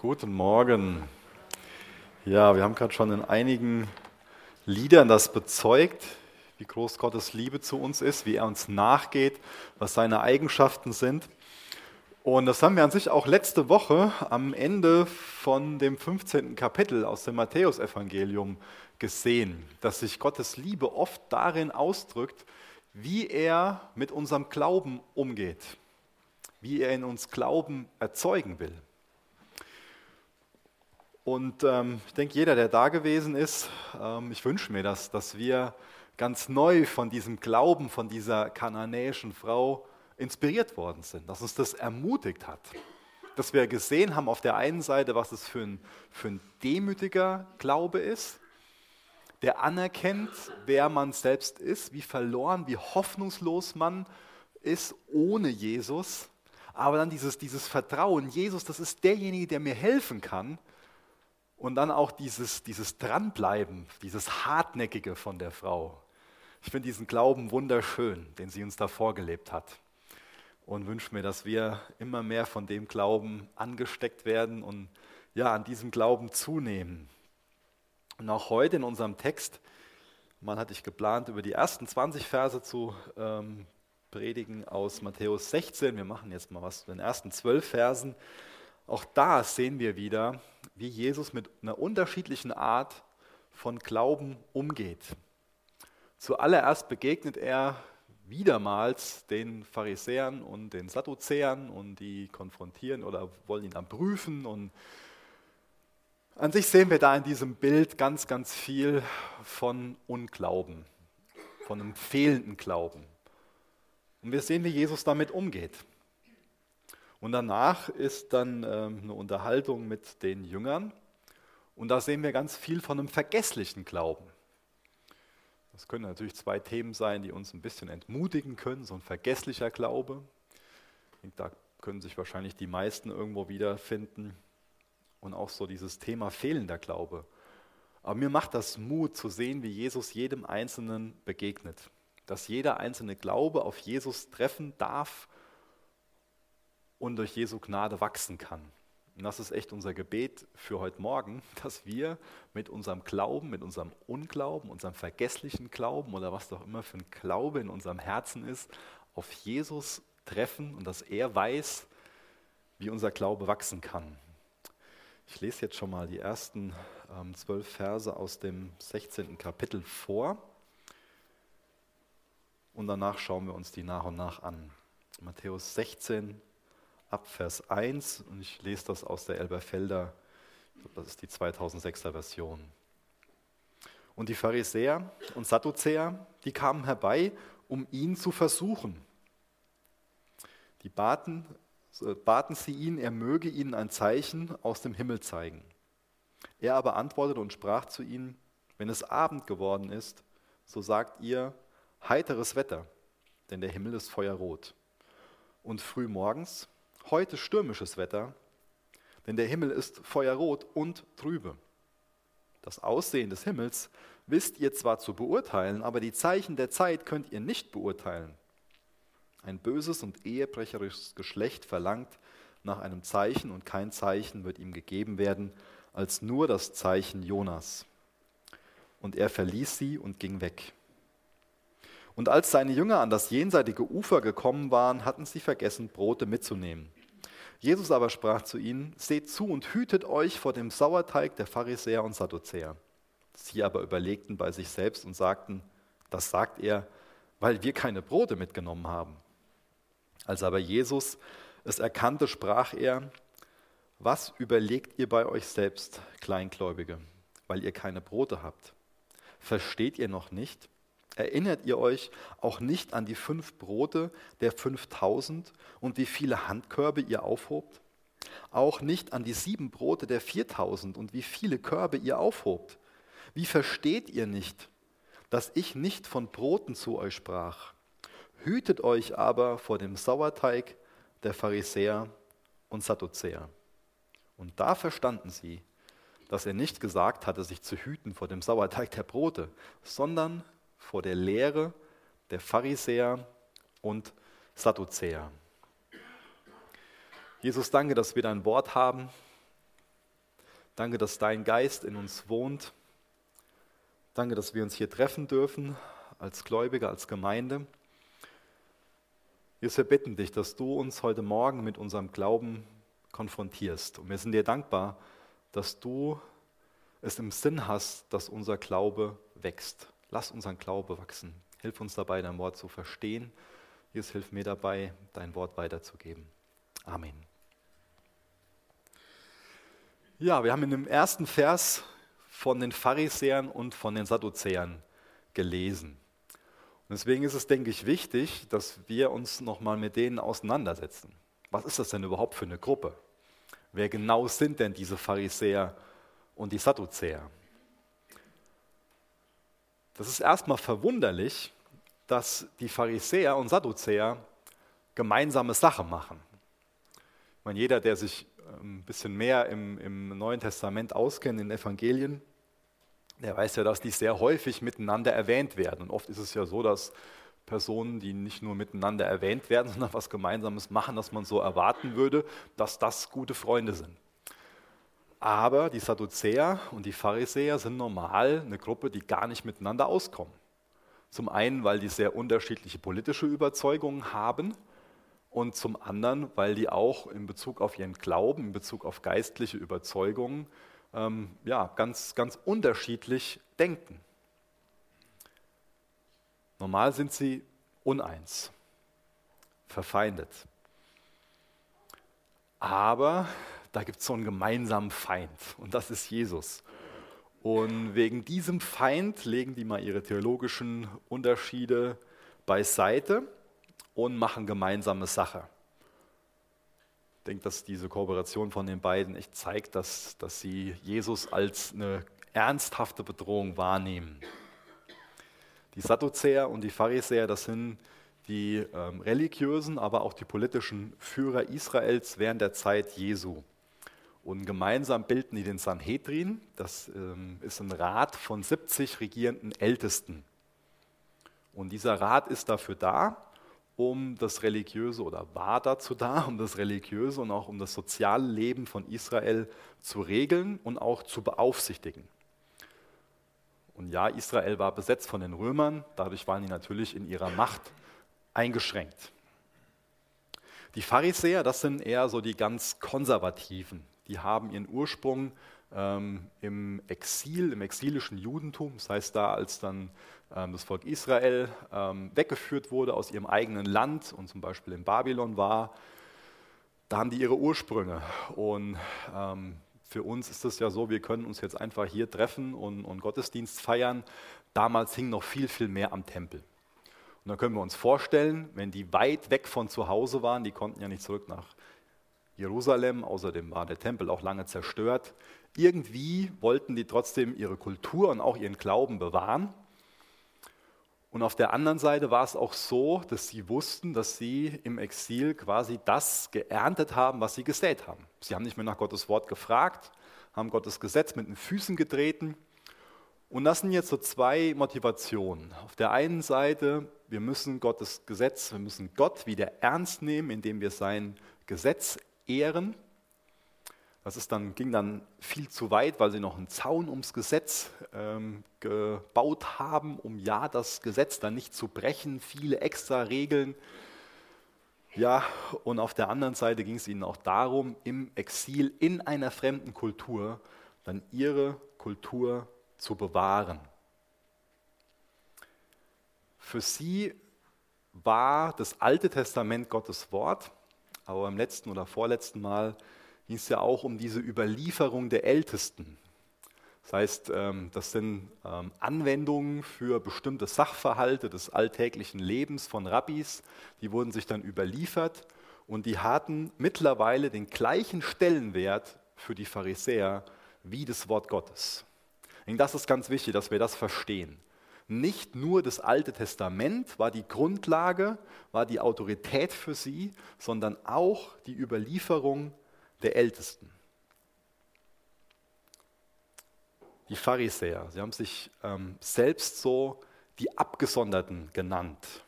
Guten Morgen. Ja, wir haben gerade schon in einigen Liedern das bezeugt, wie groß Gottes Liebe zu uns ist, wie er uns nachgeht, was seine Eigenschaften sind. Und das haben wir an sich auch letzte Woche am Ende von dem 15. Kapitel aus dem Matthäusevangelium gesehen, dass sich Gottes Liebe oft darin ausdrückt, wie er mit unserem Glauben umgeht, wie er in uns Glauben erzeugen will. Und ähm, ich denke, jeder, der da gewesen ist, ähm, ich wünsche mir das, dass wir ganz neu von diesem Glauben, von dieser kananäischen Frau inspiriert worden sind, dass uns das ermutigt hat. Dass wir gesehen haben auf der einen Seite, was es für ein, für ein demütiger Glaube ist, der anerkennt, wer man selbst ist, wie verloren, wie hoffnungslos man ist ohne Jesus. Aber dann dieses, dieses Vertrauen, Jesus, das ist derjenige, der mir helfen kann, und dann auch dieses, dieses Dranbleiben, dieses Hartnäckige von der Frau. Ich finde diesen Glauben wunderschön, den sie uns da vorgelebt hat. Und wünsche mir, dass wir immer mehr von dem Glauben angesteckt werden und ja, an diesem Glauben zunehmen. Und auch heute in unserem Text, man hatte ich geplant, über die ersten 20 Verse zu ähm, predigen aus Matthäus 16. Wir machen jetzt mal was zu den ersten 12 Versen. Auch da sehen wir wieder, wie Jesus mit einer unterschiedlichen Art von Glauben umgeht. Zuallererst begegnet er wiedermals den Pharisäern und den Sadduzäern und die konfrontieren oder wollen ihn dann prüfen. Und an sich sehen wir da in diesem Bild ganz, ganz viel von Unglauben, von einem fehlenden Glauben. Und wir sehen, wie Jesus damit umgeht. Und danach ist dann ähm, eine Unterhaltung mit den Jüngern. Und da sehen wir ganz viel von einem vergesslichen Glauben. Das können natürlich zwei Themen sein, die uns ein bisschen entmutigen können. So ein vergesslicher Glaube. Da können sich wahrscheinlich die meisten irgendwo wiederfinden. Und auch so dieses Thema fehlender Glaube. Aber mir macht das Mut zu sehen, wie Jesus jedem Einzelnen begegnet. Dass jeder einzelne Glaube auf Jesus treffen darf und durch Jesu Gnade wachsen kann. Und das ist echt unser Gebet für heute Morgen, dass wir mit unserem Glauben, mit unserem Unglauben, unserem vergesslichen Glauben oder was doch immer für ein Glaube in unserem Herzen ist, auf Jesus treffen und dass er weiß, wie unser Glaube wachsen kann. Ich lese jetzt schon mal die ersten ähm, zwölf Verse aus dem 16. Kapitel vor und danach schauen wir uns die nach und nach an. Matthäus 16, ab Vers 1 und ich lese das aus der Elberfelder, das ist die 2006er Version. Und die Pharisäer und Sadduzäer, die kamen herbei, um ihn zu versuchen. Die baten, baten sie ihn, er möge ihnen ein Zeichen aus dem Himmel zeigen. Er aber antwortete und sprach zu ihnen, wenn es Abend geworden ist, so sagt ihr heiteres Wetter, denn der Himmel ist feuerrot. Und früh morgens, Heute stürmisches Wetter, denn der Himmel ist feuerrot und trübe. Das Aussehen des Himmels wisst ihr zwar zu beurteilen, aber die Zeichen der Zeit könnt ihr nicht beurteilen. Ein böses und ehebrecherisches Geschlecht verlangt nach einem Zeichen und kein Zeichen wird ihm gegeben werden, als nur das Zeichen Jonas. Und er verließ sie und ging weg. Und als seine Jünger an das jenseitige Ufer gekommen waren, hatten sie vergessen, Brote mitzunehmen. Jesus aber sprach zu ihnen, seht zu und hütet euch vor dem Sauerteig der Pharisäer und Sadduzäer. Sie aber überlegten bei sich selbst und sagten, das sagt er, weil wir keine Brote mitgenommen haben. Als aber Jesus es erkannte, sprach er, was überlegt ihr bei euch selbst, Kleingläubige, weil ihr keine Brote habt? Versteht ihr noch nicht? Erinnert ihr euch auch nicht an die fünf Brote der 5000 und wie viele Handkörbe ihr aufhobt? Auch nicht an die sieben Brote der 4000 und wie viele Körbe ihr aufhobt? Wie versteht ihr nicht, dass ich nicht von Broten zu euch sprach? Hütet euch aber vor dem Sauerteig der Pharisäer und Sadduzäer. Und da verstanden sie, dass er nicht gesagt hatte, sich zu hüten vor dem Sauerteig der Brote, sondern vor der Lehre der Pharisäer und Sadduzäer. Jesus, danke, dass wir dein Wort haben, Danke, dass dein Geist in uns wohnt. Danke, dass wir uns hier treffen dürfen als Gläubige, als Gemeinde. Jesus, wir bitten dich, dass du uns heute Morgen mit unserem Glauben konfrontierst. Und wir sind dir dankbar, dass du es im Sinn hast, dass unser Glaube wächst. Lass unseren Glaube wachsen. Hilf uns dabei, dein Wort zu verstehen. Jesus, hilf mir dabei, dein Wort weiterzugeben. Amen. Ja, wir haben in dem ersten Vers von den Pharisäern und von den Sadduzäern gelesen. Und deswegen ist es, denke ich, wichtig, dass wir uns nochmal mit denen auseinandersetzen. Was ist das denn überhaupt für eine Gruppe? Wer genau sind denn diese Pharisäer und die Sadduzäer? Das ist erstmal verwunderlich, dass die Pharisäer und Sadduzäer gemeinsame Sache machen. Ich meine, jeder, der sich ähm, ein bisschen mehr im, im Neuen Testament auskennt, in den Evangelien, der weiß ja, dass die sehr häufig miteinander erwähnt werden. Und oft ist es ja so, dass Personen, die nicht nur miteinander erwähnt werden, sondern was Gemeinsames machen, dass man so erwarten würde, dass das gute Freunde sind. Aber die Sadduzäer und die Pharisäer sind normal eine Gruppe, die gar nicht miteinander auskommen. Zum einen, weil die sehr unterschiedliche politische Überzeugungen haben und zum anderen, weil die auch in Bezug auf ihren Glauben, in Bezug auf geistliche Überzeugungen, ähm, ja, ganz, ganz unterschiedlich denken. Normal sind sie uneins, verfeindet. Aber da gibt es so einen gemeinsamen Feind und das ist Jesus. Und wegen diesem Feind legen die mal ihre theologischen Unterschiede beiseite und machen gemeinsame Sache. Ich denke, dass diese Kooperation von den beiden echt zeigt, dass, dass sie Jesus als eine ernsthafte Bedrohung wahrnehmen. Die Sadduzäer und die Pharisäer, das sind die ähm, religiösen, aber auch die politischen Führer Israels während der Zeit Jesu. Und gemeinsam bilden die den Sanhedrin. Das ähm, ist ein Rat von 70 regierenden Ältesten. Und dieser Rat ist dafür da, um das Religiöse oder war dazu da, um das Religiöse und auch um das soziale Leben von Israel zu regeln und auch zu beaufsichtigen. Und ja, Israel war besetzt von den Römern, dadurch waren die natürlich in ihrer Macht eingeschränkt. Die Pharisäer, das sind eher so die ganz konservativen, die haben ihren Ursprung ähm, im Exil, im exilischen Judentum. Das heißt, da als dann ähm, das Volk Israel ähm, weggeführt wurde aus ihrem eigenen Land und zum Beispiel in Babylon war, da haben die ihre Ursprünge. Und ähm, für uns ist es ja so, wir können uns jetzt einfach hier treffen und, und Gottesdienst feiern. Damals hing noch viel, viel mehr am Tempel. Und dann können wir uns vorstellen, wenn die weit weg von zu Hause waren, die konnten ja nicht zurück nach Jerusalem, außerdem war der Tempel auch lange zerstört. Irgendwie wollten die trotzdem ihre Kultur und auch ihren Glauben bewahren. Und auf der anderen Seite war es auch so, dass sie wussten, dass sie im Exil quasi das geerntet haben, was sie gesät haben. Sie haben nicht mehr nach Gottes Wort gefragt, haben Gottes Gesetz mit den Füßen getreten. Und das sind jetzt so zwei Motivationen. Auf der einen Seite, wir müssen Gottes Gesetz, wir müssen Gott wieder ernst nehmen, indem wir sein Gesetz ehren. Das ist dann, ging dann viel zu weit, weil sie noch einen Zaun ums Gesetz ähm, gebaut haben, um ja das Gesetz dann nicht zu brechen, viele extra Regeln. Ja, und auf der anderen Seite ging es ihnen auch darum, im Exil in einer fremden Kultur dann ihre Kultur zu bewahren. Für sie war das Alte Testament Gottes Wort aber beim letzten oder vorletzten Mal ging es ja auch um diese Überlieferung der Ältesten. Das heißt, ähm, das sind ähm, Anwendungen für bestimmte Sachverhalte des alltäglichen Lebens von Rabbis, die wurden sich dann überliefert und die hatten mittlerweile den gleichen Stellenwert für die Pharisäer wie das Wort Gottes. Und das ist ganz wichtig, dass wir das verstehen. Nicht nur das Alte Testament war die Grundlage, war die Autorität für sie, sondern auch die Überlieferung der Ältesten. Die Pharisäer, sie haben sich ähm, selbst so die Abgesonderten genannt.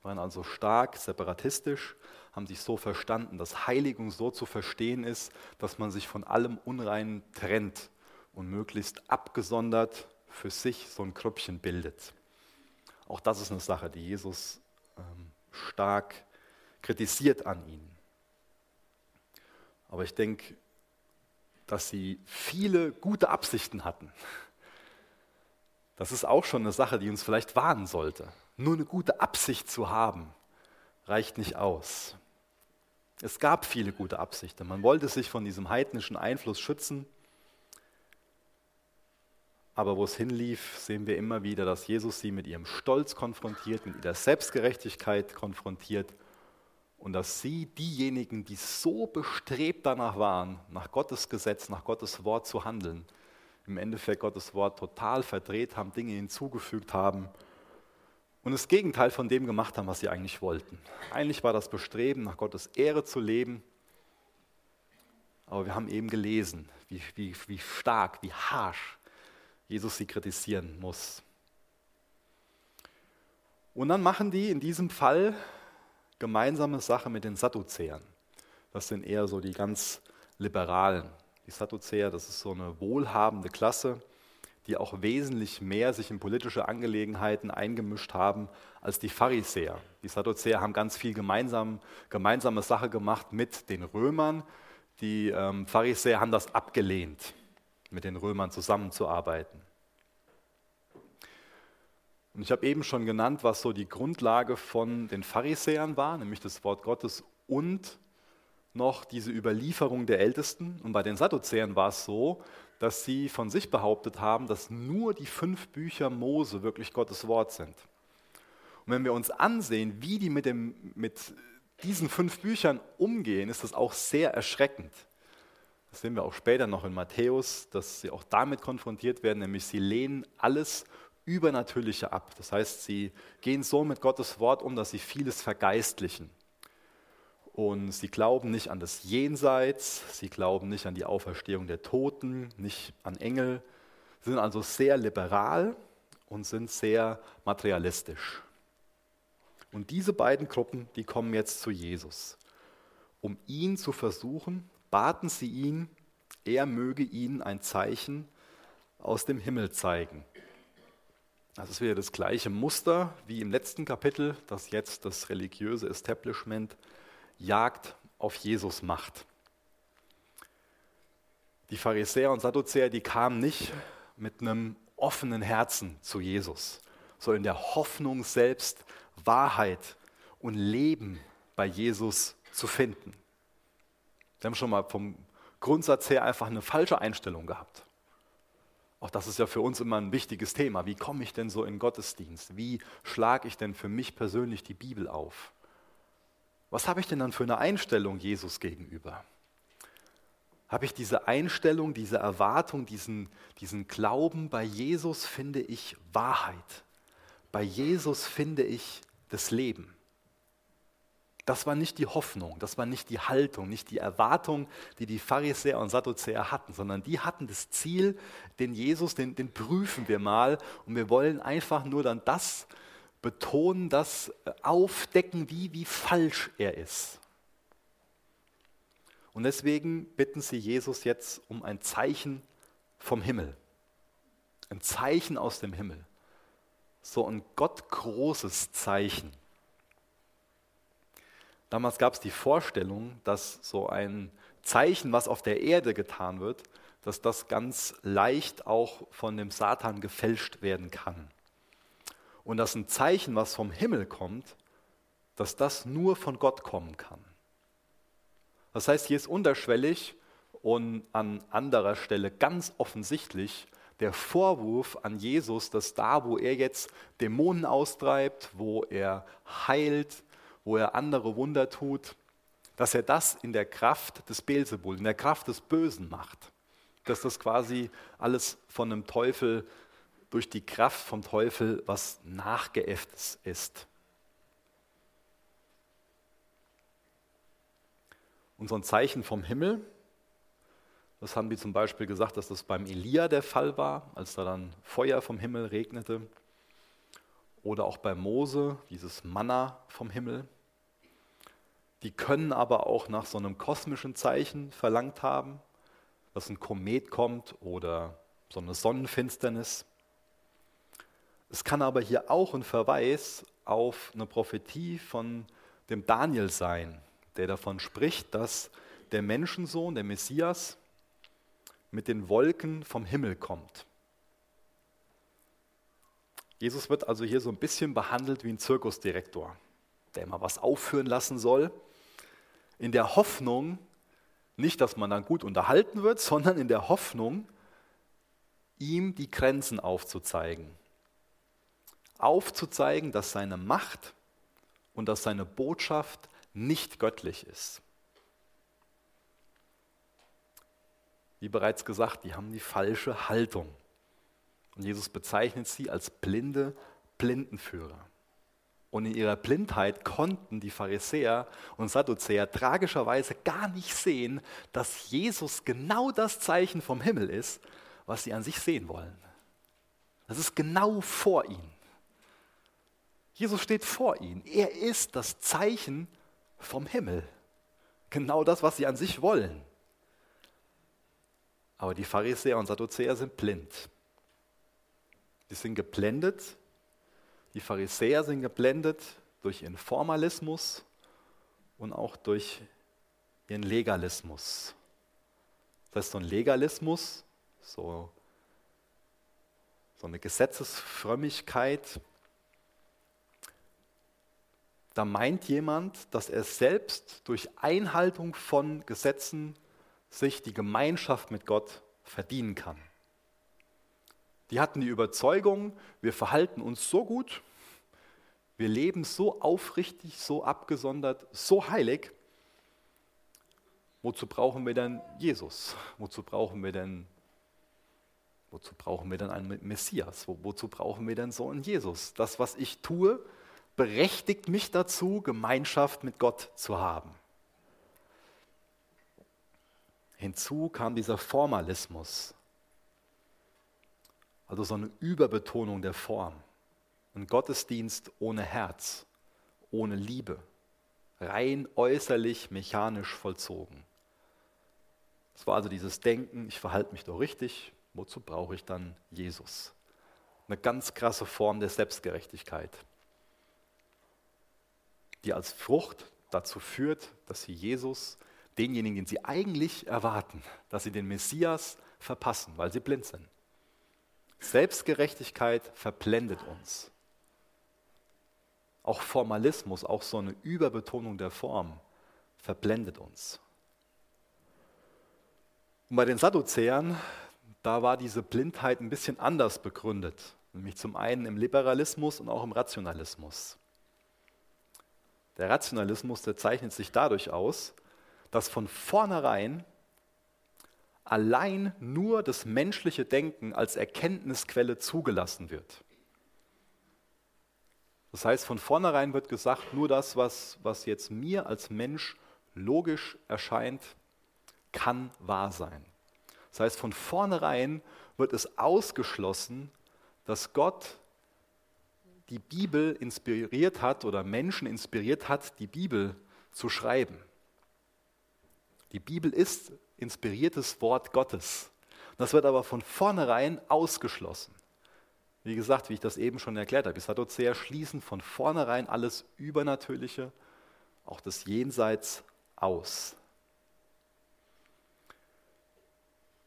waren also stark separatistisch, haben sich so verstanden, dass Heiligung so zu verstehen ist, dass man sich von allem Unreinen trennt und möglichst abgesondert für sich so ein Krüppchen bildet. Auch das ist eine Sache, die Jesus ähm, stark kritisiert an ihnen. Aber ich denke, dass sie viele gute Absichten hatten. Das ist auch schon eine Sache, die uns vielleicht warnen sollte. Nur eine gute Absicht zu haben, reicht nicht aus. Es gab viele gute Absichten. Man wollte sich von diesem heidnischen Einfluss schützen. Aber wo es hinlief, sehen wir immer wieder, dass Jesus sie mit ihrem Stolz konfrontiert, mit ihrer Selbstgerechtigkeit konfrontiert und dass sie diejenigen, die so bestrebt danach waren, nach Gottes Gesetz, nach Gottes Wort zu handeln, im Endeffekt Gottes Wort total verdreht haben, Dinge hinzugefügt haben und das Gegenteil von dem gemacht haben, was sie eigentlich wollten. Eigentlich war das Bestreben, nach Gottes Ehre zu leben, aber wir haben eben gelesen, wie, wie, wie stark, wie harsch Jesus sie kritisieren muss. Und dann machen die in diesem Fall gemeinsame Sache mit den Sadduzäern. Das sind eher so die ganz liberalen. Die Sadduzäer, das ist so eine wohlhabende Klasse, die auch wesentlich mehr sich in politische Angelegenheiten eingemischt haben als die Pharisäer. Die Sadduzäer haben ganz viel gemeinsam, gemeinsame Sache gemacht mit den Römern. Die ähm, Pharisäer haben das abgelehnt, mit den Römern zusammenzuarbeiten. Und ich habe eben schon genannt, was so die Grundlage von den Pharisäern war, nämlich das Wort Gottes und noch diese Überlieferung der Ältesten. Und bei den Sadduzäern war es so, dass sie von sich behauptet haben, dass nur die fünf Bücher Mose wirklich Gottes Wort sind. Und wenn wir uns ansehen, wie die mit, dem, mit diesen fünf Büchern umgehen, ist das auch sehr erschreckend. Das sehen wir auch später noch in Matthäus, dass sie auch damit konfrontiert werden, nämlich sie lehnen alles Übernatürliche ab. Das heißt, sie gehen so mit Gottes Wort um, dass sie vieles vergeistlichen. Und sie glauben nicht an das Jenseits, sie glauben nicht an die Auferstehung der Toten, nicht an Engel, sie sind also sehr liberal und sind sehr materialistisch. Und diese beiden Gruppen, die kommen jetzt zu Jesus. Um ihn zu versuchen, baten sie ihn, er möge ihnen ein Zeichen aus dem Himmel zeigen. Das ist wieder das gleiche Muster wie im letzten Kapitel, das jetzt das religiöse Establishment Jagd auf Jesus macht. Die Pharisäer und Sadduzäer, die kamen nicht mit einem offenen Herzen zu Jesus, so in der Hoffnung selbst Wahrheit und Leben bei Jesus zu finden. Sie haben schon mal vom Grundsatz her einfach eine falsche Einstellung gehabt. Auch das ist ja für uns immer ein wichtiges Thema. Wie komme ich denn so in Gottesdienst? Wie schlage ich denn für mich persönlich die Bibel auf? Was habe ich denn dann für eine Einstellung Jesus gegenüber? Habe ich diese Einstellung, diese Erwartung, diesen, diesen Glauben, bei Jesus finde ich Wahrheit. Bei Jesus finde ich das Leben. Das war nicht die Hoffnung, das war nicht die Haltung, nicht die Erwartung, die die Pharisäer und Sadduzäer hatten, sondern die hatten das Ziel, den Jesus, den, den prüfen wir mal und wir wollen einfach nur dann das betonen, das äh, aufdecken, wie, wie falsch er ist. Und deswegen bitten sie Jesus jetzt um ein Zeichen vom Himmel. Ein Zeichen aus dem Himmel. So ein gottgroßes Zeichen. Damals gab es die Vorstellung, dass so ein Zeichen, was auf der Erde getan wird, dass das ganz leicht auch von dem Satan gefälscht werden kann. Und dass ein Zeichen, was vom Himmel kommt, dass das nur von Gott kommen kann. Das heißt, hier ist unterschwellig und an anderer Stelle ganz offensichtlich der Vorwurf an Jesus, dass da, wo er jetzt Dämonen austreibt, wo er heilt, wo er andere Wunder tut, dass er das in der Kraft des Beelzebul, in der Kraft des Bösen macht. Dass das quasi alles von einem Teufel durch die Kraft vom Teufel was nachgeäfftes ist. Und so Zeichen vom Himmel, das haben die zum Beispiel gesagt, dass das beim Elia der Fall war, als da dann Feuer vom Himmel regnete. Oder auch bei Mose, dieses Manna vom Himmel. Die können aber auch nach so einem kosmischen Zeichen verlangt haben, dass ein Komet kommt oder so eine Sonnenfinsternis. Es kann aber hier auch ein Verweis auf eine Prophetie von dem Daniel sein, der davon spricht, dass der Menschensohn, der Messias, mit den Wolken vom Himmel kommt. Jesus wird also hier so ein bisschen behandelt wie ein Zirkusdirektor, der mal was aufführen lassen soll, in der Hoffnung, nicht, dass man dann gut unterhalten wird, sondern in der Hoffnung, ihm die Grenzen aufzuzeigen. Aufzuzeigen, dass seine Macht und dass seine Botschaft nicht göttlich ist. Wie bereits gesagt, die haben die falsche Haltung. Und Jesus bezeichnet sie als blinde Blindenführer. Und in ihrer Blindheit konnten die Pharisäer und Sadduzäer tragischerweise gar nicht sehen, dass Jesus genau das Zeichen vom Himmel ist, was sie an sich sehen wollen. Das ist genau vor ihnen. Jesus steht vor ihnen. Er ist das Zeichen vom Himmel. Genau das, was sie an sich wollen. Aber die Pharisäer und Sadduzäer sind blind. Die sind geblendet. Die Pharisäer sind geblendet durch ihren Formalismus und auch durch ihren Legalismus. Das heißt, so ein Legalismus, so, so eine Gesetzesfrömmigkeit, da meint jemand, dass er selbst durch Einhaltung von Gesetzen sich die Gemeinschaft mit Gott verdienen kann. Die hatten die Überzeugung, wir verhalten uns so gut, wir leben so aufrichtig, so abgesondert, so heilig. Wozu brauchen wir denn Jesus? Wozu brauchen wir denn, wozu brauchen wir denn einen Messias? Wo, wozu brauchen wir denn so einen Jesus? Das, was ich tue, berechtigt mich dazu, Gemeinschaft mit Gott zu haben. Hinzu kam dieser Formalismus, also so eine Überbetonung der Form. Ein Gottesdienst ohne Herz, ohne Liebe, rein äußerlich mechanisch vollzogen. Es war also dieses Denken, ich verhalte mich doch richtig, wozu brauche ich dann Jesus? Eine ganz krasse Form der Selbstgerechtigkeit, die als Frucht dazu führt, dass sie Jesus denjenigen, den sie eigentlich erwarten, dass sie den Messias verpassen, weil sie blind sind. Selbstgerechtigkeit verblendet uns. Auch Formalismus, auch so eine Überbetonung der Form verblendet uns. Und bei den Sadduzäern, da war diese Blindheit ein bisschen anders begründet, nämlich zum einen im Liberalismus und auch im Rationalismus. Der Rationalismus, der zeichnet sich dadurch aus, dass von vornherein allein nur das menschliche Denken als Erkenntnisquelle zugelassen wird. Das heißt, von vornherein wird gesagt, nur das, was, was jetzt mir als Mensch logisch erscheint, kann wahr sein. Das heißt, von vornherein wird es ausgeschlossen, dass Gott die Bibel inspiriert hat oder Menschen inspiriert hat, die Bibel zu schreiben. Die Bibel ist inspiriertes Wort Gottes. Das wird aber von vornherein ausgeschlossen. Wie gesagt, wie ich das eben schon erklärt habe, die Sadduzäer schließen von vornherein alles Übernatürliche, auch das Jenseits, aus.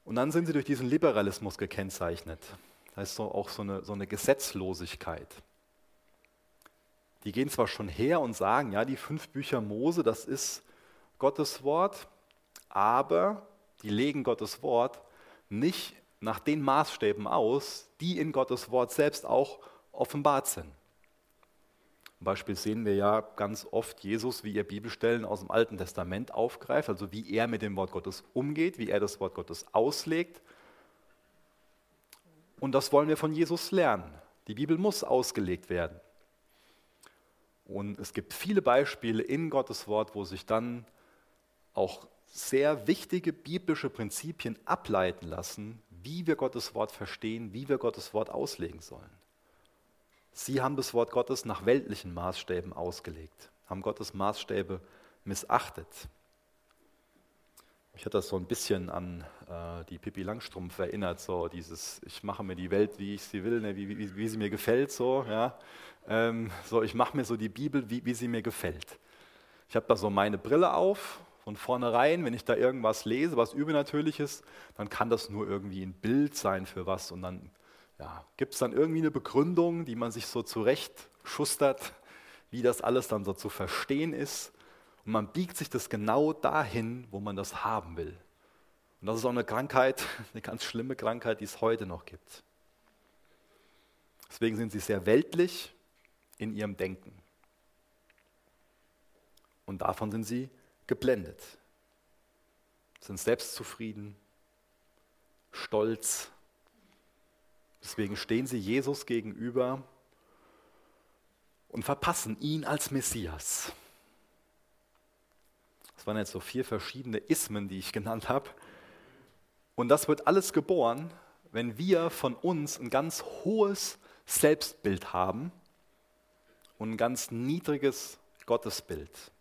Und dann sind sie durch diesen Liberalismus gekennzeichnet. Das heißt so, auch so eine, so eine Gesetzlosigkeit. Die gehen zwar schon her und sagen, ja, die fünf Bücher Mose, das ist Gottes Wort, aber die legen Gottes Wort nicht nach den Maßstäben aus, die in Gottes Wort selbst auch offenbart sind. Zum Beispiel sehen wir ja ganz oft Jesus, wie er Bibelstellen aus dem Alten Testament aufgreift, also wie er mit dem Wort Gottes umgeht, wie er das Wort Gottes auslegt. Und das wollen wir von Jesus lernen. Die Bibel muss ausgelegt werden. Und es gibt viele Beispiele in Gottes Wort, wo sich dann auch sehr wichtige biblische Prinzipien ableiten lassen, wie wir Gottes Wort verstehen, wie wir Gottes Wort auslegen sollen. Sie haben das Wort Gottes nach weltlichen Maßstäben ausgelegt, haben Gottes Maßstäbe missachtet. Ich hatte das so ein bisschen an äh, die Pippi Langstrumpf erinnert, so dieses, ich mache mir die Welt, wie ich sie will, ne, wie, wie, wie, sie mir gefällt, so, ja. Ähm, so, ich mache mir so die Bibel, wie, wie sie mir gefällt. Ich habe da so meine Brille auf, von vornherein, wenn ich da irgendwas lese, was Übernatürliches, dann kann das nur irgendwie ein Bild sein für was und dann ja, gibt es dann irgendwie eine Begründung, die man sich so zurecht schustert, wie das alles dann so zu verstehen ist. Und man biegt sich das genau dahin, wo man das haben will. Und das ist auch eine Krankheit, eine ganz schlimme Krankheit, die es heute noch gibt. Deswegen sind sie sehr weltlich in ihrem Denken. Und davon sind sie geblendet, sind selbstzufrieden, stolz, Deswegen stehen sie Jesus gegenüber und verpassen ihn als Messias. Das waren jetzt so vier verschiedene Ismen, die ich genannt habe. Und das wird alles geboren, wenn wir von uns ein ganz hohes Selbstbild haben und ein ganz niedriges Gottesbild.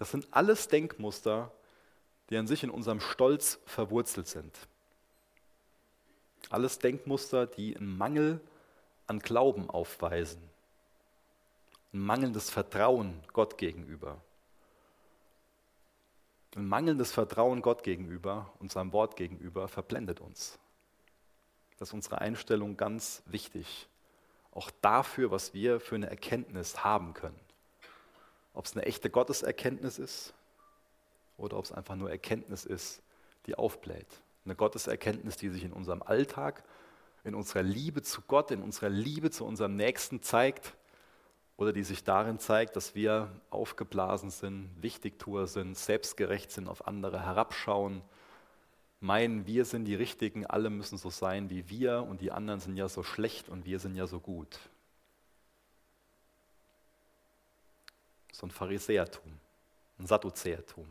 Das sind alles Denkmuster, die an sich in unserem Stolz verwurzelt sind. Alles Denkmuster, die einen Mangel an Glauben aufweisen. Ein mangelndes Vertrauen Gott gegenüber. Ein mangelndes Vertrauen Gott gegenüber und seinem Wort gegenüber verblendet uns. Das ist unsere Einstellung ganz wichtig. Auch dafür, was wir für eine Erkenntnis haben können. Ob es eine echte Gotteserkenntnis ist oder ob es einfach nur Erkenntnis ist, die aufbläht. Eine Gotteserkenntnis, die sich in unserem Alltag, in unserer Liebe zu Gott, in unserer Liebe zu unserem Nächsten zeigt oder die sich darin zeigt, dass wir aufgeblasen sind, Wichtigtuer sind, selbstgerecht sind, auf andere herabschauen, meinen, wir sind die Richtigen, alle müssen so sein wie wir und die anderen sind ja so schlecht und wir sind ja so gut. So ein Pharisäertum, ein Sadduzäertum.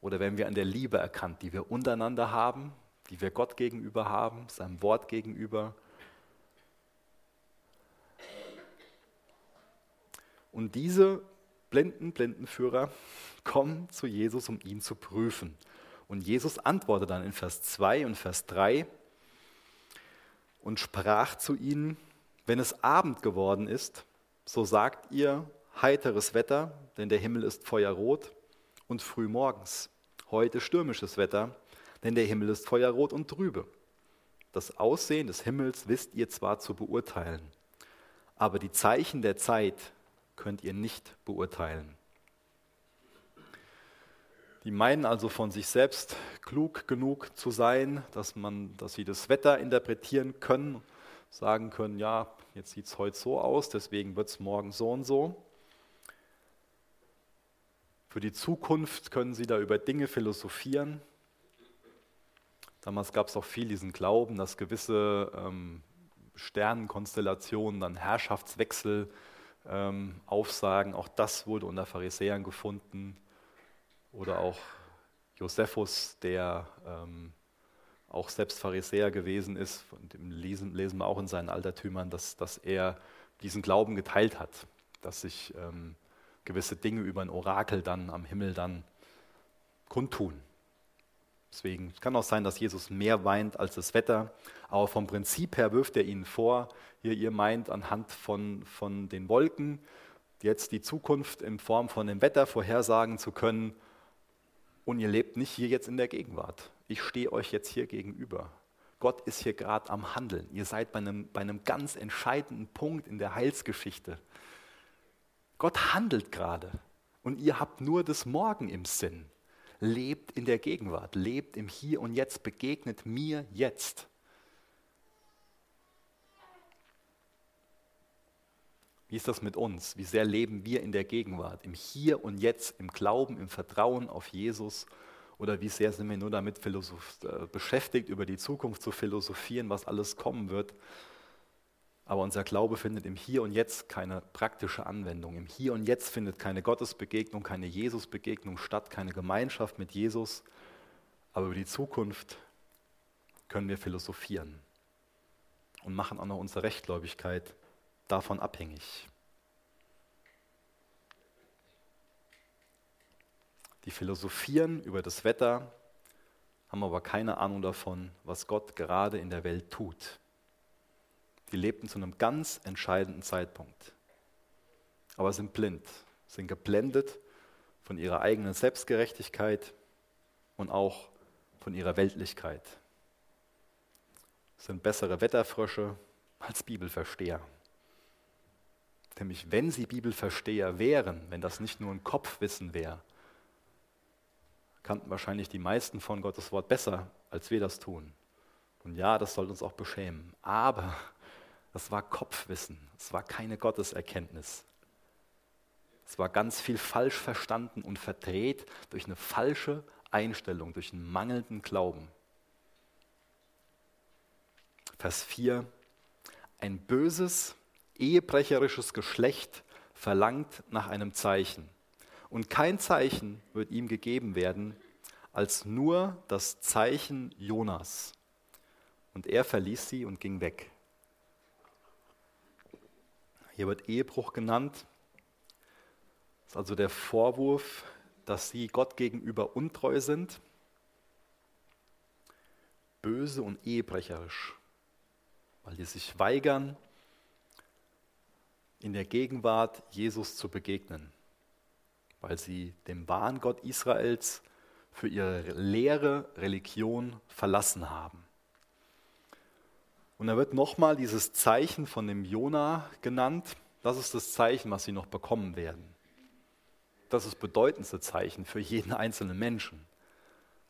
Oder werden wir an der Liebe erkannt, die wir untereinander haben, die wir Gott gegenüber haben, seinem Wort gegenüber? Und diese blinden Blindenführer kommen zu Jesus, um ihn zu prüfen. Und Jesus antwortet dann in Vers 2 und Vers 3 und sprach zu ihnen, wenn es Abend geworden ist, so sagt ihr heiteres Wetter, denn der Himmel ist feuerrot und früh morgens. Heute stürmisches Wetter, denn der Himmel ist feuerrot und trübe. Das Aussehen des Himmels wisst ihr zwar zu beurteilen, aber die Zeichen der Zeit könnt ihr nicht beurteilen. Die meinen also von sich selbst klug genug zu sein, dass, man, dass sie das Wetter interpretieren können, sagen können, ja, jetzt sieht es heute so aus, deswegen wird es morgen so und so. Für die Zukunft können sie da über Dinge philosophieren. Damals gab es auch viel diesen Glauben, dass gewisse ähm, Sternenkonstellationen dann Herrschaftswechsel ähm, aufsagen. Auch das wurde unter Pharisäern gefunden. Oder auch Josephus, der ähm, auch selbst Pharisäer gewesen ist, von dem lesen, lesen wir auch in seinen Altertümern, dass, dass er diesen Glauben geteilt hat, dass sich ähm, gewisse Dinge über ein Orakel dann am Himmel dann kundtun. Deswegen es kann auch sein, dass Jesus mehr weint als das Wetter, aber vom Prinzip her wirft er ihnen vor, hier ihr meint anhand von, von den Wolken jetzt die Zukunft in Form von dem Wetter vorhersagen zu können und ihr lebt nicht hier jetzt in der Gegenwart. Ich stehe euch jetzt hier gegenüber. Gott ist hier gerade am Handeln. Ihr seid bei einem, bei einem ganz entscheidenden Punkt in der Heilsgeschichte. Gott handelt gerade und ihr habt nur das Morgen im Sinn. Lebt in der Gegenwart, lebt im Hier und Jetzt, begegnet mir jetzt. Wie ist das mit uns? Wie sehr leben wir in der Gegenwart, im Hier und Jetzt, im Glauben, im Vertrauen auf Jesus? Oder wie sehr sind wir nur damit äh, beschäftigt, über die Zukunft zu philosophieren, was alles kommen wird? Aber unser Glaube findet im Hier und Jetzt keine praktische Anwendung. Im Hier und Jetzt findet keine Gottesbegegnung, keine Jesusbegegnung statt, keine Gemeinschaft mit Jesus. Aber über die Zukunft können wir philosophieren. und machen auch noch unsere Rechtgläubigkeit davon abhängig. Die philosophieren über das Wetter, haben aber keine Ahnung davon, was Gott gerade in der Welt tut. Die lebten zu einem ganz entscheidenden Zeitpunkt, aber sind blind, sind geblendet von ihrer eigenen Selbstgerechtigkeit und auch von ihrer Weltlichkeit. Sind bessere Wetterfrösche als Bibelversteher. Nämlich wenn sie Bibelversteher wären, wenn das nicht nur ein Kopfwissen wäre, kannten wahrscheinlich die meisten von Gottes Wort besser, als wir das tun. Und ja, das sollte uns auch beschämen. Aber das war Kopfwissen, es war keine Gotteserkenntnis. Es war ganz viel falsch verstanden und verdreht durch eine falsche Einstellung, durch einen mangelnden Glauben. Vers 4. Ein böses, ehebrecherisches Geschlecht verlangt nach einem Zeichen. Und kein Zeichen wird ihm gegeben werden, als nur das Zeichen Jonas. Und er verließ sie und ging weg. Hier wird Ehebruch genannt. Das ist also der Vorwurf, dass sie Gott gegenüber untreu sind, böse und ehebrecherisch, weil die sich weigern, in der Gegenwart Jesus zu begegnen, weil sie den wahren Gott Israels für ihre leere Religion verlassen haben. Und da wird nochmal dieses Zeichen von dem Jona genannt. Das ist das Zeichen, was sie noch bekommen werden. Das ist das bedeutendste Zeichen für jeden einzelnen Menschen.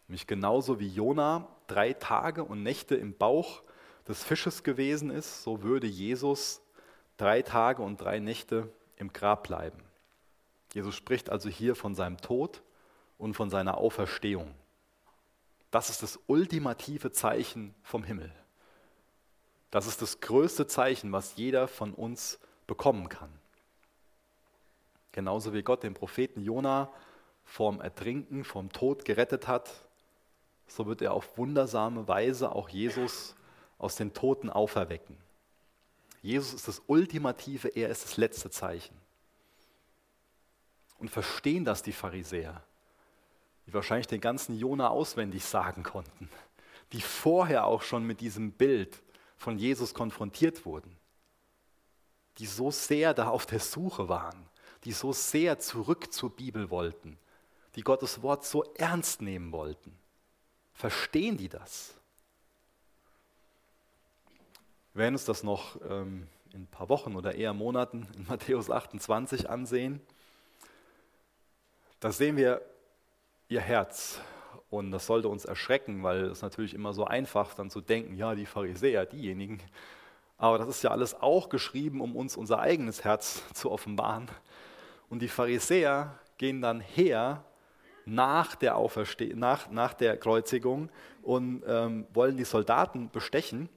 Nämlich genauso wie Jona drei Tage und Nächte im Bauch des Fisches gewesen ist, so würde Jesus drei Tage und drei Nächte im Grab bleiben. Jesus spricht also hier von seinem Tod und von seiner Auferstehung. Das ist das ultimative Zeichen vom Himmel. Das ist das größte Zeichen, was jeder von uns bekommen kann. Genauso wie Gott den Propheten Jona vom Ertrinken, vom Tod gerettet hat, so wird er auf wundersame Weise auch Jesus aus den Toten auferwecken. Jesus ist das ultimative, er ist das letzte Zeichen. Und verstehen das die Pharisäer, die wahrscheinlich den ganzen Jona auswendig sagen konnten, die vorher auch schon mit diesem Bild von Jesus konfrontiert wurden, die so sehr da auf der Suche waren, die so sehr zurück zur Bibel wollten, die Gottes Wort so ernst nehmen wollten. Verstehen die das? Wir werden uns das noch ähm, in ein paar Wochen oder eher Monaten in Matthäus 28 ansehen. Da sehen wir ihr Herz. Und das sollte uns erschrecken, weil es natürlich immer so einfach dann zu denken, ja, die Pharisäer, diejenigen. Aber das ist ja alles auch geschrieben, um uns unser eigenes Herz zu offenbaren. Und die Pharisäer gehen dann her nach der, Auferste nach, nach der Kreuzigung und ähm, wollen die Soldaten bestechen,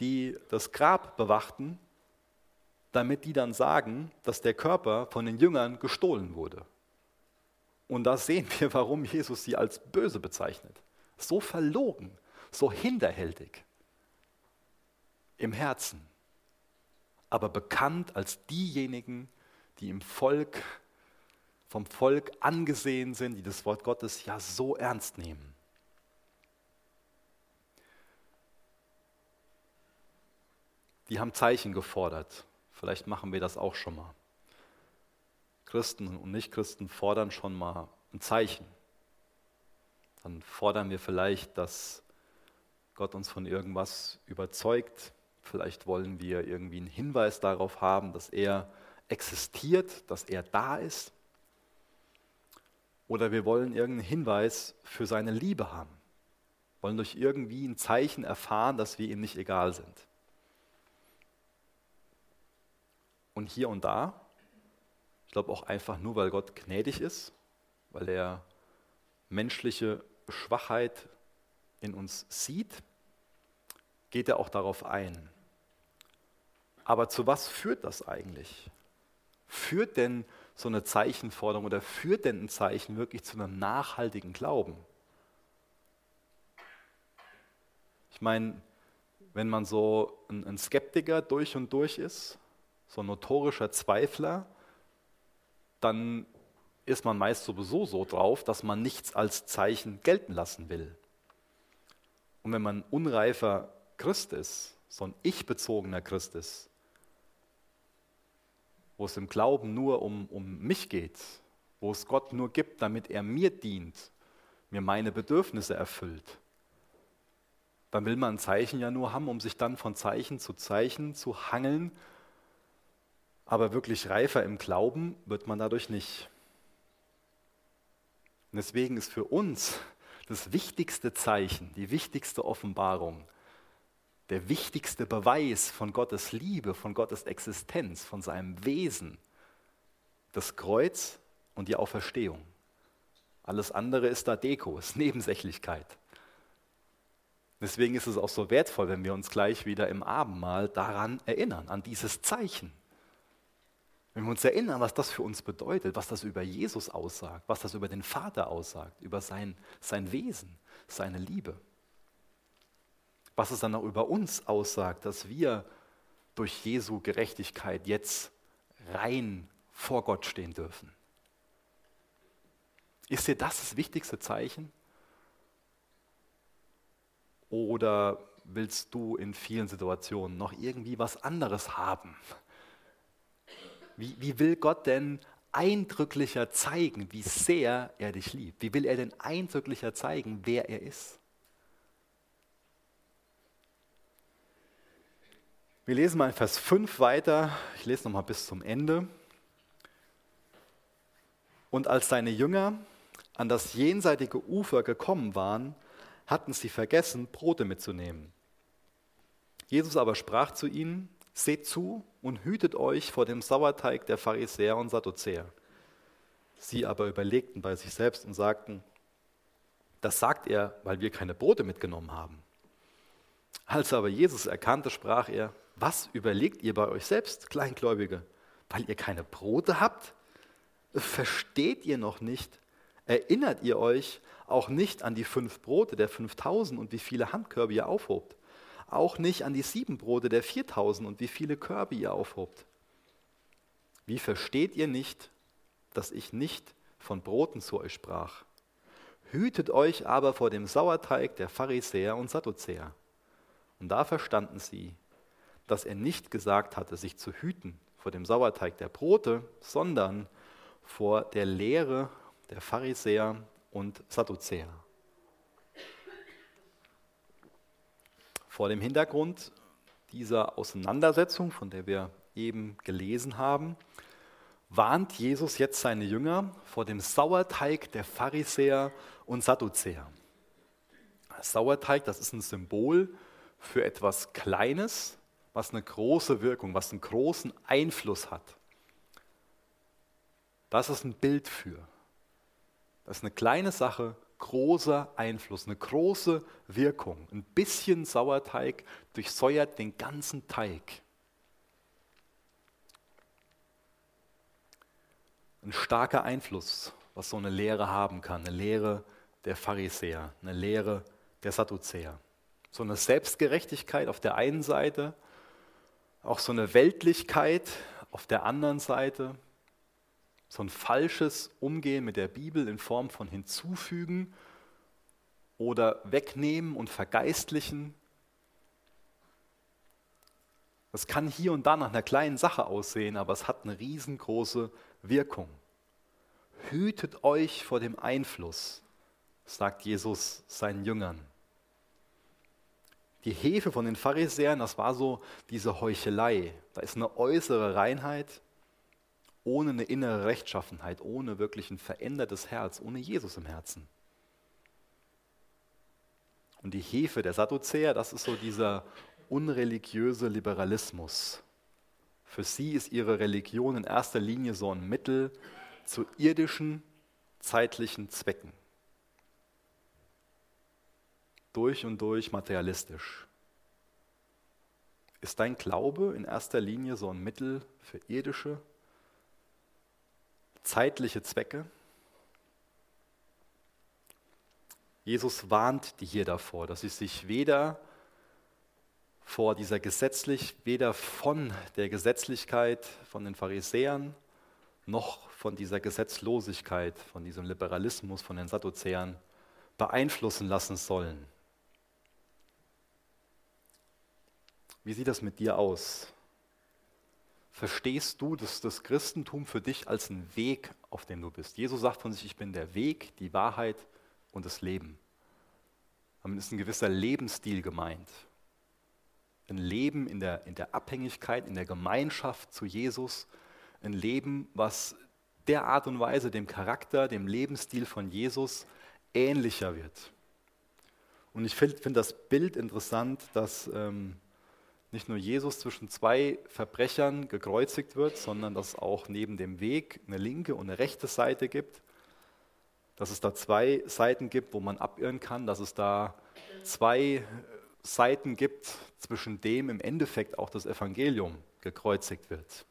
die das Grab bewachten, damit die dann sagen, dass der Körper von den Jüngern gestohlen wurde. Und da sehen wir, warum Jesus sie als böse bezeichnet. So verlogen, so hinterhältig im Herzen, aber bekannt als diejenigen, die im Volk, vom Volk angesehen sind, die das Wort Gottes ja so ernst nehmen. Die haben Zeichen gefordert. Vielleicht machen wir das auch schon mal. Christen und Nichtchristen fordern schon mal ein Zeichen. Dann fordern wir vielleicht, dass Gott uns von irgendwas überzeugt. Vielleicht wollen wir irgendwie einen Hinweis darauf haben, dass er existiert, dass er da ist. Oder wir wollen irgendeinen Hinweis für seine Liebe haben. Wollen durch irgendwie ein Zeichen erfahren, dass wir ihm nicht egal sind. Und hier und da glaube auch einfach nur, weil Gott gnädig ist, weil er menschliche Schwachheit in uns sieht, geht er auch darauf ein. Aber zu was führt das eigentlich? Führt denn so eine Zeichenforderung oder führt denn ein Zeichen wirklich zu einem nachhaltigen Glauben? Ich meine, wenn man so ein, Skeptiker durch und durch ist, so ein notorischer Zweifler, dann ist man meist sowieso so drauf, dass man nichts als Zeichen gelten lassen will. Und wenn man unreifer Christ ist, so ein ich-bezogener Christ ist, wo es im Glauben nur um, um mich geht, wo es Gott nur gibt, damit er mir dient, mir meine Bedürfnisse erfüllt, dann will man ein Zeichen ja nur haben, um sich dann von Zeichen zu Zeichen zu hangeln. Aber wirklich reifer im Glauben wird man dadurch nicht. Und deswegen ist für uns das wichtigste Zeichen, die wichtigste Offenbarung, der wichtigste Beweis von Gottes Liebe, von Gottes Existenz, von seinem Wesen, das Kreuz und die Auferstehung. Alles andere ist da Deko, ist Nebensächlichkeit. Deswegen ist es auch so wertvoll, wenn wir uns gleich wieder im Abendmahl daran erinnern, an dieses Zeichen. Wenn wir uns erinnern, was das für uns bedeutet, was das über Jesus aussagt, was das über den Vater aussagt, über sein, sein Wesen, seine Liebe. Was es dann auch über uns aussagt, dass wir durch Jesu Gerechtigkeit jetzt rein vor Gott stehen dürfen. Ist dir das das wichtigste Zeichen? Oder willst du in vielen Situationen noch irgendwie was anderes haben? Wie, wie will Gott denn eindrücklicher zeigen, wie sehr er dich liebt? Wie will er denn eindrücklicher zeigen, wer er ist? Wir lesen mal in Vers 5 weiter. Ich lese nochmal bis zum Ende. Und als seine Jünger an das jenseitige Ufer gekommen waren, hatten sie vergessen, Brote mitzunehmen. Jesus aber sprach zu ihnen, seht zu und hütet euch vor dem Sauerteig der Pharisäer und Sadduzäer. Sie aber überlegten bei sich selbst und sagten, das sagt er, weil wir keine Brote mitgenommen haben. Als aber Jesus erkannte, sprach er, was überlegt ihr bei euch selbst, Kleingläubige, weil ihr keine Brote habt? Versteht ihr noch nicht? Erinnert ihr euch, auch nicht an die fünf Brote der 5000 und wie viele Handkörbe ihr aufhobt. Auch nicht an die sieben Brote der 4000 und wie viele Körbe ihr aufhobt. Wie versteht ihr nicht, dass ich nicht von Broten zu euch sprach? Hütet euch aber vor dem Sauerteig der Pharisäer und Sadduzäer. Und da verstanden sie, dass er nicht gesagt hatte, sich zu hüten vor dem Sauerteig der Brote, sondern vor der Lehre der Pharisäer und Sadduzäer. Vor dem Hintergrund dieser Auseinandersetzung, von der wir eben gelesen haben, warnt Jesus jetzt seine Jünger vor dem Sauerteig der Pharisäer und Sadduzäer. Sauerteig, das ist ein Symbol für etwas Kleines, was eine große Wirkung, was einen großen Einfluss hat. Das ist ein Bild für. Das ist eine kleine Sache, großer Einfluss, eine große Wirkung. Ein bisschen Sauerteig durchsäuert den ganzen Teig. Ein starker Einfluss, was so eine Lehre haben kann, eine Lehre der Pharisäer, eine Lehre der Sadduzäer. So eine Selbstgerechtigkeit auf der einen Seite, auch so eine Weltlichkeit auf der anderen Seite, so ein falsches Umgehen mit der Bibel in Form von hinzufügen oder wegnehmen und vergeistlichen. Das kann hier und da nach einer kleinen Sache aussehen, aber es hat eine riesengroße Wirkung. Hütet euch vor dem Einfluss, sagt Jesus seinen Jüngern. Die Hefe von den Pharisäern, das war so diese Heuchelei. Da ist eine äußere Reinheit, ohne eine innere Rechtschaffenheit, ohne wirklich ein verändertes Herz, ohne Jesus im Herzen. Und die Hefe der Sadduzäer, das ist so dieser unreligiöse Liberalismus. Für sie ist ihre Religion in erster Linie so ein Mittel zu irdischen, zeitlichen Zwecken. Durch und durch materialistisch. Ist dein Glaube in erster Linie so ein Mittel für irdische, zeitliche Zwecke. Jesus warnt die hier davor, dass sie sich weder vor dieser gesetzlich, weder von der Gesetzlichkeit von den Pharisäern noch von dieser Gesetzlosigkeit, von diesem Liberalismus von den Sadduzäern beeinflussen lassen sollen. Wie sieht das mit dir aus? Verstehst du dass das Christentum für dich als einen Weg, auf dem du bist? Jesus sagt von sich, ich bin der Weg, die Wahrheit und das Leben. Damit ist ein gewisser Lebensstil gemeint. Ein Leben in der, in der Abhängigkeit, in der Gemeinschaft zu Jesus. Ein Leben, was der Art und Weise, dem Charakter, dem Lebensstil von Jesus ähnlicher wird. Und ich finde find das Bild interessant, dass ähm, nicht nur Jesus zwischen zwei Verbrechern gekreuzigt wird, sondern dass es auch neben dem Weg eine linke und eine rechte Seite gibt. Dass es da zwei Seiten gibt, wo man abirren kann, dass es da zwei Seiten gibt, zwischen dem im Endeffekt auch das Evangelium gekreuzigt wird.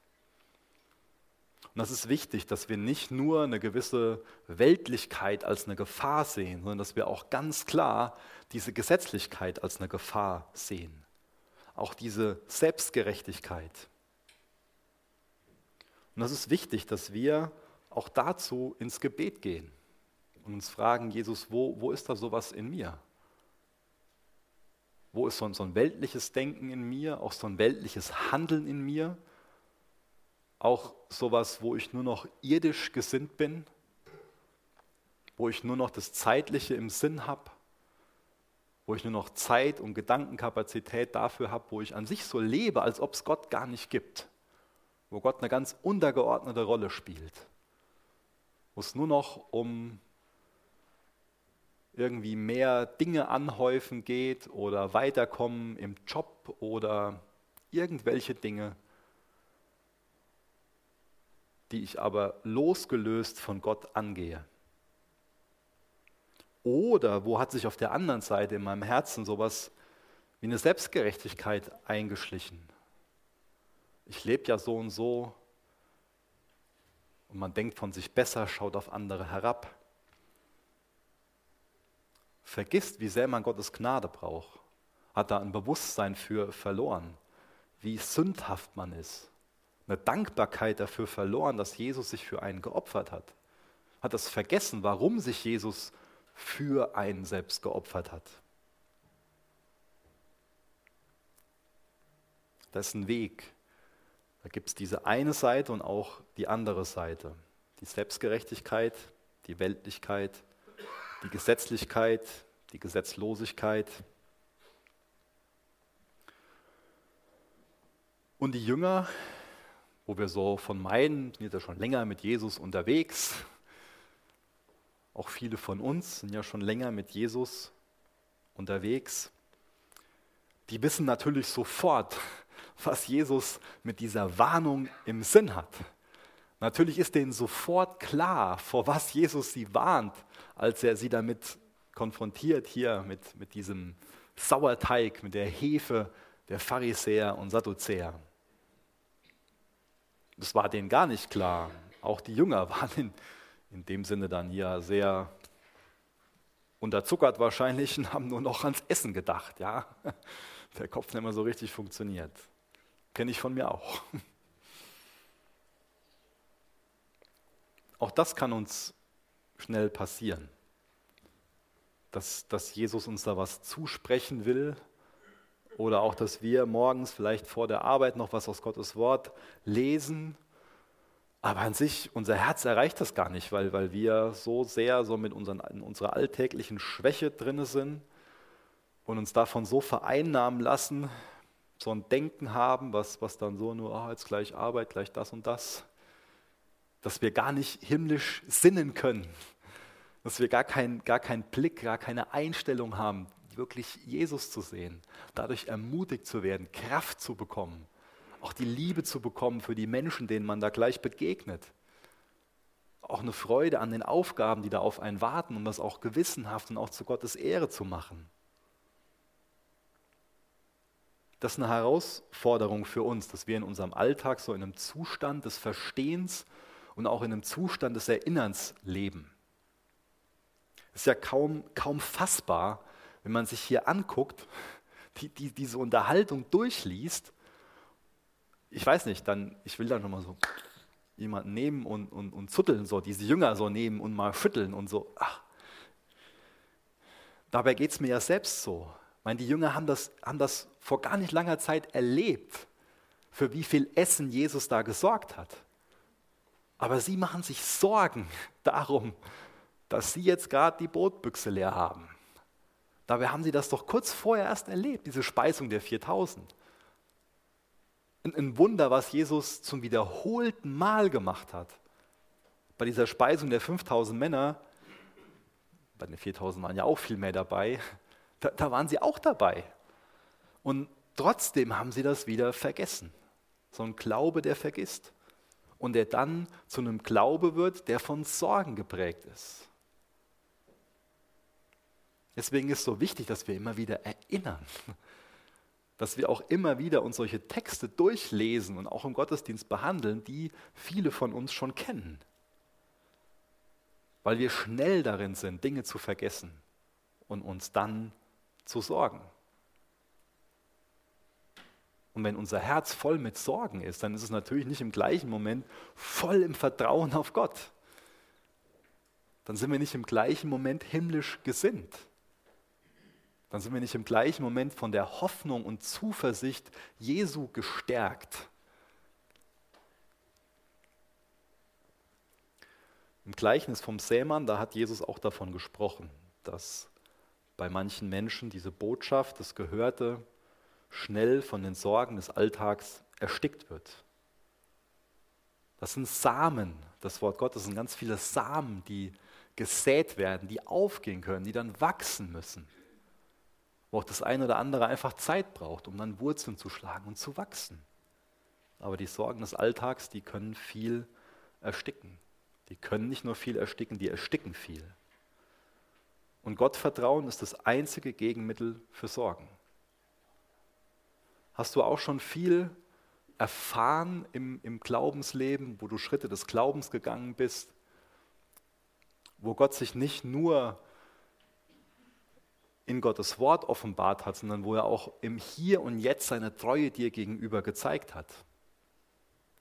Und das ist wichtig, dass wir nicht nur eine gewisse Weltlichkeit als eine Gefahr sehen, sondern dass wir auch ganz klar diese Gesetzlichkeit als eine Gefahr sehen auch diese Selbstgerechtigkeit. Und das ist wichtig, dass wir auch dazu ins Gebet gehen und uns fragen, Jesus, wo, wo ist da sowas in mir? Wo ist so ein, so ein weltliches Denken in mir, auch so ein weltliches Handeln in mir? Auch sowas, wo ich nur noch irdisch gesinnt bin, wo ich nur noch das Zeitliche im Sinn habe, wo ich nur noch Zeit und Gedankenkapazität dafür habe, wo ich an sich so lebe, als ob es Gott gar nicht gibt, wo Gott eine ganz untergeordnete Rolle spielt, wo es nur noch um irgendwie mehr Dinge anhäufen geht oder weiterkommen im Job oder irgendwelche Dinge, die ich aber losgelöst von Gott angehe. Oder wo hat sich auf der anderen Seite in meinem Herzen sowas wie eine Selbstgerechtigkeit eingeschlichen? Ich lebe ja so und so und man denkt von sich besser, schaut auf andere herab. Vergisst, wie sehr man Gottes Gnade braucht. Hat da ein Bewusstsein für verloren, wie sündhaft man ist. Eine Dankbarkeit dafür verloren, dass Jesus sich für einen geopfert hat. Hat das vergessen, warum sich Jesus für einen selbst geopfert hat. Das ist ein Weg. Da gibt es diese eine Seite und auch die andere Seite. Die Selbstgerechtigkeit, die Weltlichkeit, die Gesetzlichkeit, die Gesetzlosigkeit. Und die Jünger, wo wir so von meinen, sind ja schon länger mit Jesus unterwegs, auch viele von uns sind ja schon länger mit Jesus unterwegs. Die wissen natürlich sofort, was Jesus mit dieser Warnung im Sinn hat. Natürlich ist denen sofort klar, vor was Jesus sie warnt, als er sie damit konfrontiert, hier mit, mit diesem Sauerteig, mit der Hefe der Pharisäer und Sadduzäer. Das war denen gar nicht klar. Auch die Jünger waren in, in dem Sinne dann hier sehr unterzuckert wahrscheinlich und haben nur noch ans Essen gedacht. Ja? Der Kopf nicht mehr so richtig funktioniert. Kenne ich von mir auch. Auch das kann uns schnell passieren, dass, dass Jesus uns da was zusprechen will oder auch, dass wir morgens vielleicht vor der Arbeit noch was aus Gottes Wort lesen aber an sich, unser Herz erreicht das gar nicht, weil, weil wir so sehr so mit unseren, in unserer alltäglichen Schwäche drin sind und uns davon so vereinnahmen lassen, so ein Denken haben, was, was dann so nur, oh, jetzt gleich Arbeit, gleich das und das, dass wir gar nicht himmlisch sinnen können, dass wir gar, kein, gar keinen Blick, gar keine Einstellung haben, wirklich Jesus zu sehen, dadurch ermutigt zu werden, Kraft zu bekommen auch die Liebe zu bekommen für die Menschen, denen man da gleich begegnet. Auch eine Freude an den Aufgaben, die da auf einen warten, um das auch gewissenhaft und auch zu Gottes Ehre zu machen. Das ist eine Herausforderung für uns, dass wir in unserem Alltag so in einem Zustand des Verstehens und auch in einem Zustand des Erinnerns leben. Es ist ja kaum, kaum fassbar, wenn man sich hier anguckt, die, die, diese Unterhaltung durchliest, ich weiß nicht, dann, ich will dann nochmal so jemanden nehmen und, und, und zutteln, so diese Jünger so nehmen und mal schütteln und so. Ach. Dabei geht es mir ja selbst so. Ich meine, die Jünger haben das, haben das vor gar nicht langer Zeit erlebt, für wie viel Essen Jesus da gesorgt hat. Aber sie machen sich Sorgen darum, dass sie jetzt gerade die Brotbüchse leer haben. Dabei haben sie das doch kurz vorher erst erlebt, diese Speisung der 4000. Ein Wunder, was Jesus zum wiederholten Mal gemacht hat. Bei dieser Speisung der 5000 Männer, bei den 4000 waren ja auch viel mehr dabei, da, da waren sie auch dabei. Und trotzdem haben sie das wieder vergessen. So ein Glaube, der vergisst. Und der dann zu einem Glaube wird, der von Sorgen geprägt ist. Deswegen ist es so wichtig, dass wir immer wieder erinnern, dass wir auch immer wieder uns solche Texte durchlesen und auch im Gottesdienst behandeln, die viele von uns schon kennen. Weil wir schnell darin sind, Dinge zu vergessen und uns dann zu sorgen. Und wenn unser Herz voll mit Sorgen ist, dann ist es natürlich nicht im gleichen Moment voll im Vertrauen auf Gott. Dann sind wir nicht im gleichen Moment himmlisch gesinnt dann sind wir nicht im gleichen Moment von der Hoffnung und Zuversicht Jesu gestärkt. Im Gleichnis vom Sämann, da hat Jesus auch davon gesprochen, dass bei manchen Menschen diese Botschaft, das Gehörte, schnell von den Sorgen des Alltags erstickt wird. Das sind Samen, das Wort Gottes sind ganz viele Samen, die gesät werden, die aufgehen können, die dann wachsen müssen wo auch das eine oder andere einfach Zeit braucht, um dann Wurzeln zu schlagen und zu wachsen. Aber die Sorgen des Alltags, die können viel ersticken. Die können nicht nur viel ersticken, die ersticken viel. Und Gottvertrauen ist das einzige Gegenmittel für Sorgen. Hast du auch schon viel erfahren im, im Glaubensleben, wo du Schritte des Glaubens gegangen bist, wo Gott sich nicht nur in Gottes Wort offenbart hat, sondern wo er auch im Hier und Jetzt seine Treue dir gegenüber gezeigt hat.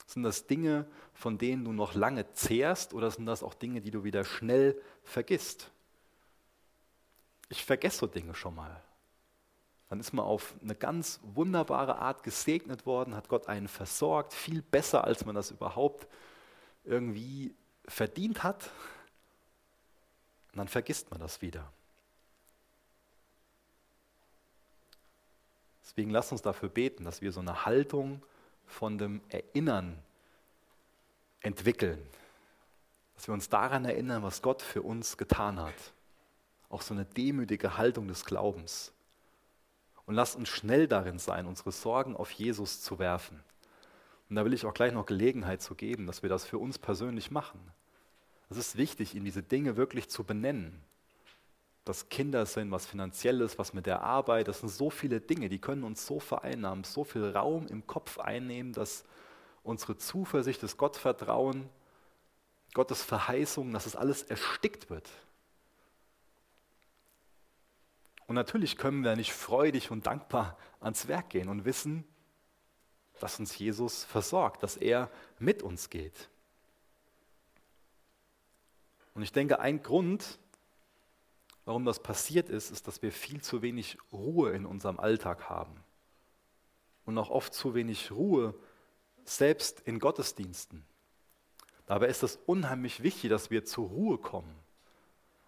Sind das Dinge, von denen du noch lange zehrst oder sind das auch Dinge, die du wieder schnell vergisst? Ich vergesse so Dinge schon mal. Dann ist man auf eine ganz wunderbare Art gesegnet worden, hat Gott einen versorgt, viel besser, als man das überhaupt irgendwie verdient hat. Und dann vergisst man das wieder. Deswegen lasst uns dafür beten, dass wir so eine Haltung von dem Erinnern entwickeln. Dass wir uns daran erinnern, was Gott für uns getan hat. Auch so eine demütige Haltung des Glaubens. Und lasst uns schnell darin sein, unsere Sorgen auf Jesus zu werfen. Und da will ich auch gleich noch Gelegenheit zu geben, dass wir das für uns persönlich machen. Es ist wichtig, ihm diese Dinge wirklich zu benennen das Kinder sind, was finanzielles, was mit der Arbeit, das sind so viele Dinge, die können uns so vereinnahmen, so viel Raum im Kopf einnehmen, dass unsere Zuversicht, das Gottvertrauen, Gottes Verheißung, dass es alles erstickt wird. Und natürlich können wir nicht freudig und dankbar ans Werk gehen und wissen, dass uns Jesus versorgt, dass er mit uns geht. Und ich denke, ein Grund, Warum das passiert ist, ist, dass wir viel zu wenig Ruhe in unserem Alltag haben. Und auch oft zu wenig Ruhe selbst in Gottesdiensten. Dabei ist es unheimlich wichtig, dass wir zur Ruhe kommen.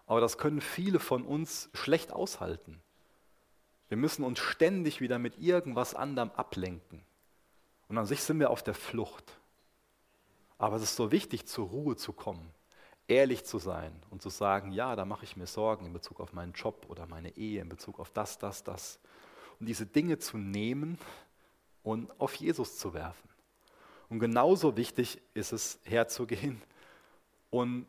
Aber das können viele von uns schlecht aushalten. Wir müssen uns ständig wieder mit irgendwas anderem ablenken. Und an sich sind wir auf der Flucht. Aber es ist so wichtig, zur Ruhe zu kommen ehrlich zu sein und zu sagen, ja, da mache ich mir Sorgen in Bezug auf meinen Job oder meine Ehe, in Bezug auf das, das, das. Und diese Dinge zu nehmen und auf Jesus zu werfen. Und genauso wichtig ist es, herzugehen und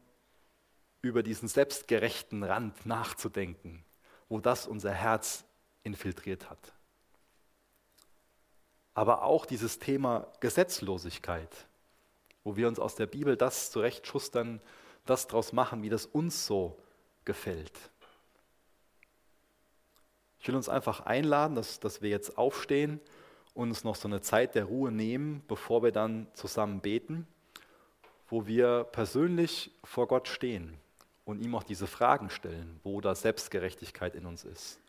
über diesen selbstgerechten Rand nachzudenken, wo das unser Herz infiltriert hat. Aber auch dieses Thema Gesetzlosigkeit, wo wir uns aus der Bibel das zurechtschustern, das daraus machen, wie das uns so gefällt. Ich Ich will uns einfach einladen, dass, dass wir jetzt aufstehen und uns noch so eine Zeit der Ruhe nehmen, bevor wir dann zusammen beten, wo wir persönlich vor Gott stehen und ihm auch diese Fragen stellen, wo da Selbstgerechtigkeit in uns ist,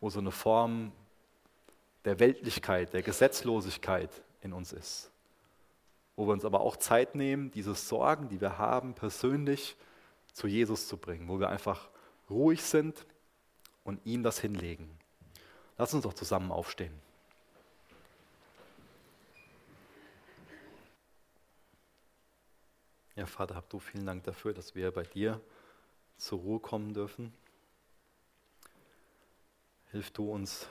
wo so eine Form der Weltlichkeit, der Gesetzlosigkeit in uns ist, wo wir uns aber auch Zeit nehmen, diese Sorgen, die wir haben, persönlich zu Jesus zu bringen, wo wir einfach ruhig sind und ihm das hinlegen. Lass uns doch zusammen aufstehen. Ja, Vater, hab du vielen Dank dafür, dass wir bei dir zur Ruhe kommen dürfen. Hilf du uns,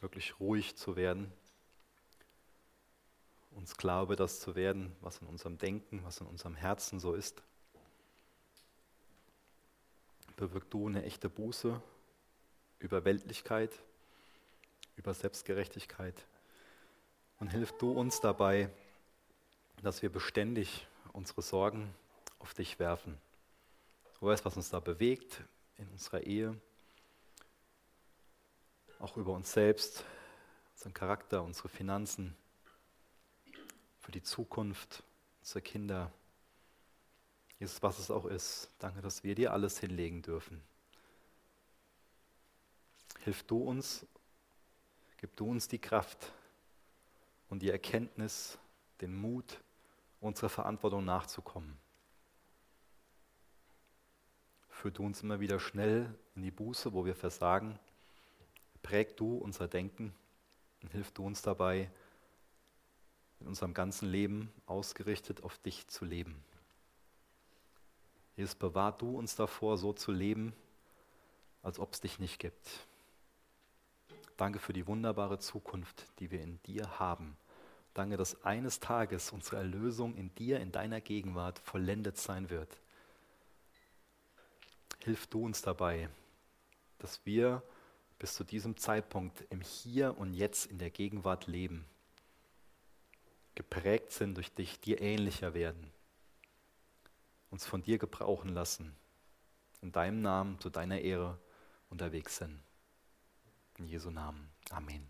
wirklich ruhig zu werden, uns klar über das zu werden, was in unserem Denken, was in unserem Herzen so ist. Bewirk du eine echte Buße über Weltlichkeit, über Selbstgerechtigkeit. Und hilf du uns dabei, dass wir beständig unsere Sorgen auf dich werfen. Du weißt, was uns da bewegt in unserer Ehe, auch über uns selbst, unseren Charakter, unsere Finanzen, für die Zukunft unserer Kinder. Jesus, was es auch ist, danke, dass wir dir alles hinlegen dürfen. Hilf du uns, gib du uns die Kraft und die Erkenntnis, den Mut, unserer Verantwortung nachzukommen führ du uns immer wieder schnell in die Buße, wo wir versagen. Präg du unser Denken und hilf du uns dabei, in unserem ganzen Leben ausgerichtet auf dich zu leben. Jesus, bewahr du uns davor, so zu leben, als ob es dich nicht gibt. Danke für die wunderbare Zukunft, die wir in dir haben. Danke, dass eines Tages unsere Erlösung in dir, in deiner Gegenwart vollendet sein wird. Hilf du uns dabei, dass wir bis zu diesem Zeitpunkt im Hier und Jetzt in der Gegenwart leben, geprägt sind durch dich, dir ähnlicher werden, uns von dir gebrauchen lassen, in deinem Namen zu deiner Ehre unterwegs sind. In Jesu Namen. Amen.